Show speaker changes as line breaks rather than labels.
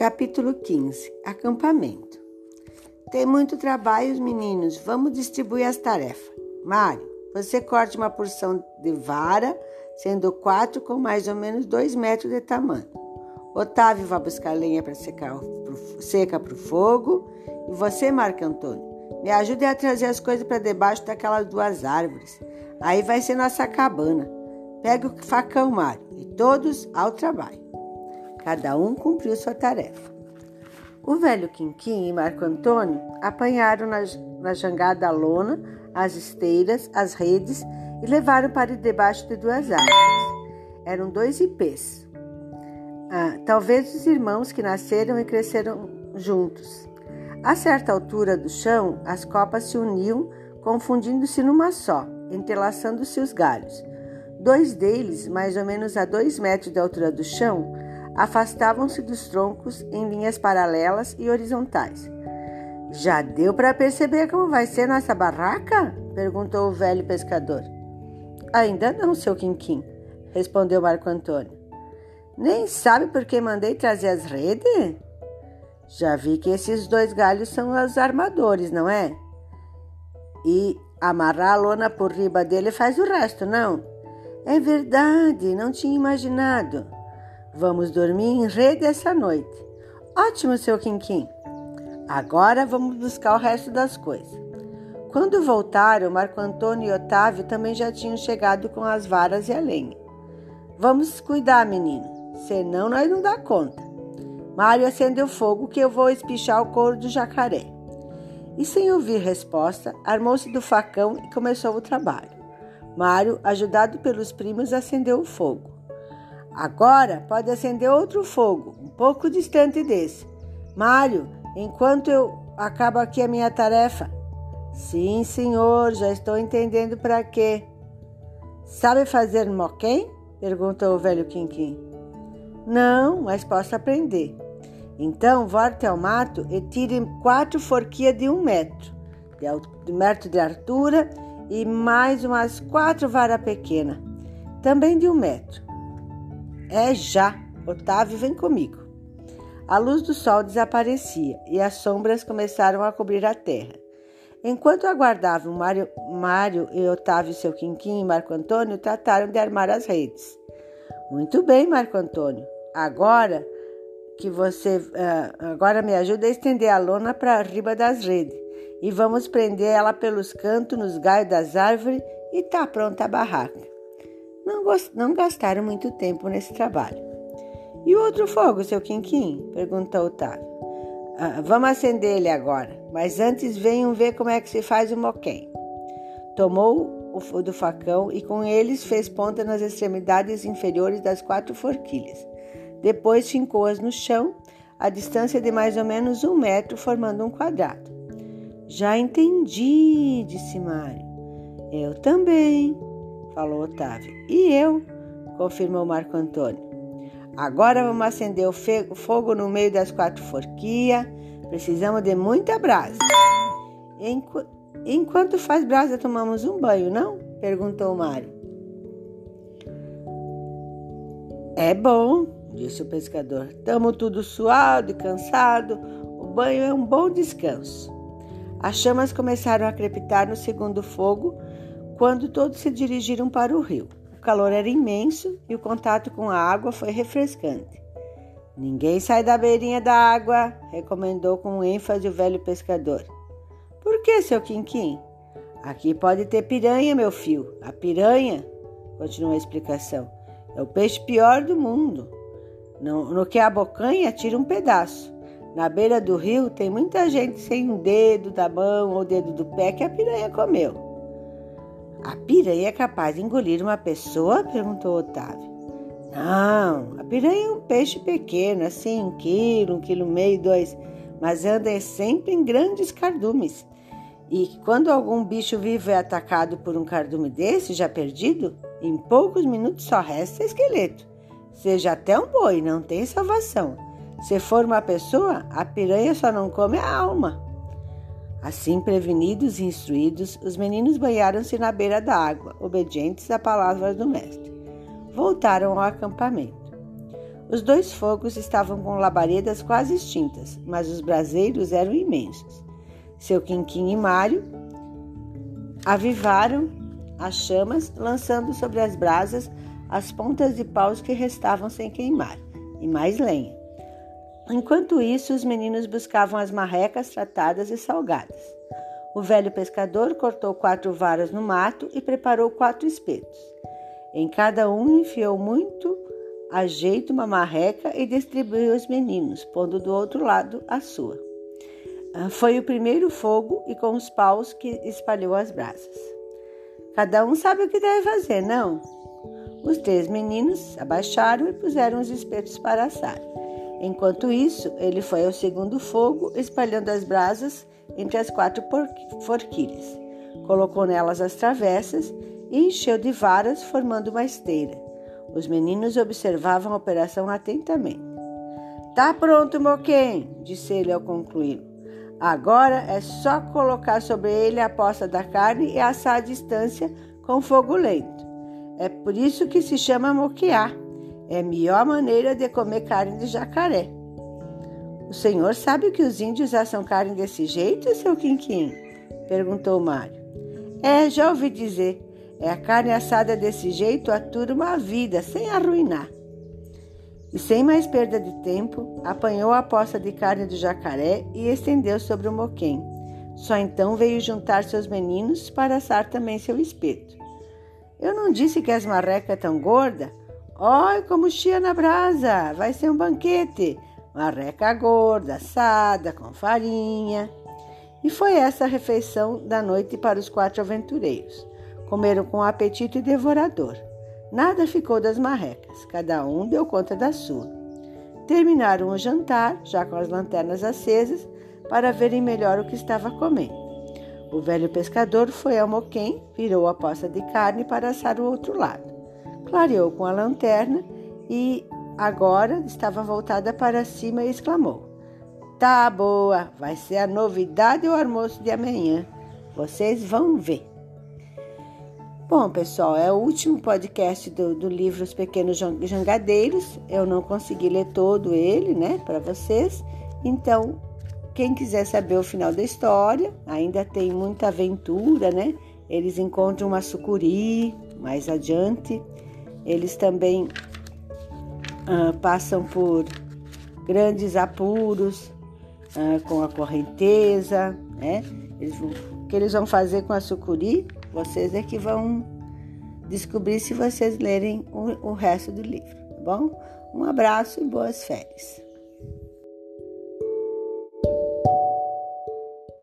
Capítulo 15 Acampamento Tem muito trabalho, meninos. Vamos distribuir as tarefas. Mário, você corte uma porção de vara, sendo quatro com mais ou menos dois metros de tamanho. Otávio vai buscar lenha para secar seca para o fogo. E você, Marco Antônio, me ajude a trazer as coisas para debaixo daquelas duas árvores. Aí vai ser nossa cabana. Pega o facão, Mário, e todos ao trabalho. Cada um cumpriu sua tarefa. O velho Quinquim e Marco Antônio apanharam na, na jangada a lona, as esteiras, as redes e levaram para debaixo de duas árvores. Eram dois ipês. Ah, talvez os irmãos que nasceram e cresceram juntos. A certa altura do chão, as copas se uniam, confundindo-se numa só, entrelaçando-se os galhos. Dois deles, mais ou menos a dois metros de altura do chão, afastavam-se dos troncos em linhas paralelas e horizontais. Já deu para perceber como vai ser nossa barraca? perguntou o velho pescador. Ainda não, seu Quinquim, respondeu Marco Antônio. Nem sabe por que mandei trazer as redes? Já vi que esses dois galhos são os armadores, não é? E amarrar a lona por riba dele faz o resto, não? É verdade, não tinha imaginado. Vamos dormir em rede essa noite. Ótimo, seu Quinquim. Agora vamos buscar o resto das coisas. Quando voltaram, Marco Antônio e Otávio também já tinham chegado com as varas e a lenha. Vamos cuidar, menino, senão nós não dá conta. Mário acendeu fogo que eu vou espichar o couro do jacaré. E sem ouvir resposta, armou-se do facão e começou o trabalho. Mário, ajudado pelos primos, acendeu o fogo. Agora pode acender outro fogo, um pouco distante desse. Mário, enquanto eu acabo aqui a minha tarefa. Sim, senhor, já estou entendendo para quê. Sabe fazer moquém? perguntou o velho Quinquim. Não, mas posso aprender. Então, volte ao mato e tire quatro forquias de um metro, de metro de altura, e mais umas quatro varas pequenas, também de um metro. É já. Otávio, vem comigo. A luz do sol desaparecia e as sombras começaram a cobrir a terra. Enquanto aguardavam Mário, Mário e Otávio, seu Quinquim e Marco Antônio, trataram de armar as redes. Muito bem, Marco Antônio. Agora que você uh, agora me ajuda a estender a lona para riba das redes e vamos prender ela pelos cantos nos galhos das árvores e tá pronta a barraca. Não, não gastaram muito tempo nesse trabalho. E o outro fogo, seu Quinquim? perguntou Otávio. Ah, vamos acender ele agora, mas antes venham ver como é que se faz o moquém. Tomou o do facão e com eles fez ponta nas extremidades inferiores das quatro forquilhas. Depois fincou-as no chão, a distância de mais ou menos um metro, formando um quadrado. Já entendi, disse Mário. Eu também falou Otávio. E eu, confirmou Marco Antônio. Agora vamos acender o fogo no meio das quatro forquias. Precisamos de muita brasa. Enqu enquanto faz brasa, tomamos um banho, não? Perguntou Mário. É bom, disse o pescador. Estamos tudo suado e cansado. O banho é um bom descanso. As chamas começaram a crepitar no segundo fogo quando todos se dirigiram para o rio. O calor era imenso e o contato com a água foi refrescante. Ninguém sai da beirinha da água, recomendou com ênfase o velho pescador. Por que, seu Quinquim? Aqui pode ter piranha, meu filho. A piranha, continuou a explicação, é o peixe pior do mundo. No, no que a bocanha tira um pedaço. Na beira do rio tem muita gente sem um dedo da mão ou dedo do pé que a piranha comeu. A piranha é capaz de engolir uma pessoa? perguntou Otávio. Não, a piranha é um peixe pequeno, assim, um quilo, um quilo meio, dois, mas anda sempre em grandes cardumes. E quando algum bicho vivo é atacado por um cardume desse, já perdido, em poucos minutos só resta esqueleto. Seja até um boi, não tem salvação. Se for uma pessoa, a piranha só não come a alma. Assim, prevenidos e instruídos, os meninos banharam-se na beira da água, obedientes à palavra do mestre. Voltaram ao acampamento. Os dois fogos estavam com labaredas quase extintas, mas os braseiros eram imensos. Seu Quinquim e Mário avivaram as chamas, lançando sobre as brasas as pontas de paus que restavam sem queimar, e mais lenha. Enquanto isso, os meninos buscavam as marrecas tratadas e salgadas. O velho pescador cortou quatro varas no mato e preparou quatro espetos. Em cada um enfiou muito a jeito uma marreca e distribuiu aos meninos, pondo do outro lado a sua. Ah, foi o primeiro fogo e com os paus que espalhou as brasas. Cada um sabe o que deve fazer, não? Os três meninos abaixaram e puseram os espetos para assar. Enquanto isso, ele foi ao segundo fogo, espalhando as brasas entre as quatro forquilhas. Colocou nelas as travessas e encheu de varas, formando uma esteira. Os meninos observavam a operação atentamente. Tá pronto, Moquém, disse ele ao concluir. Agora é só colocar sobre ele a poça da carne e assar à distância com fogo lento. É por isso que se chama moquear. É a melhor maneira de comer carne de jacaré. O senhor sabe que os índios assam carne desse jeito, seu Quinquim? Perguntou Mário. É, já ouvi dizer. É a carne assada desse jeito atura uma vida, sem arruinar. E sem mais perda de tempo, apanhou a poça de carne do jacaré e estendeu sobre o moquém. Só então veio juntar seus meninos para assar também seu espeto. Eu não disse que as marrecas tão gorda? Olha como chia na brasa! Vai ser um banquete! Marreca gorda, assada, com farinha. E foi essa a refeição da noite para os quatro aventureiros. Comeram com apetite devorador. Nada ficou das marrecas, cada um deu conta da sua. Terminaram o jantar, já com as lanternas acesas, para verem melhor o que estava comendo. O velho pescador foi ao moquém, virou a poça de carne para assar o outro lado. Clareou com a lanterna e agora estava voltada para cima e exclamou: Tá boa, vai ser a novidade o almoço de amanhã. Vocês vão ver. Bom, pessoal, é o último podcast do, do livro Os Pequenos Jangadeiros. Eu não consegui ler todo ele, né, para vocês. Então, quem quiser saber o final da história, ainda tem muita aventura, né? Eles encontram uma sucuri mais adiante. Eles também uh, passam por grandes apuros uh, com a correnteza, né? Eles, o que eles vão fazer com a sucuri vocês é que vão descobrir se vocês lerem o, o resto do livro, tá bom? Um abraço e boas férias.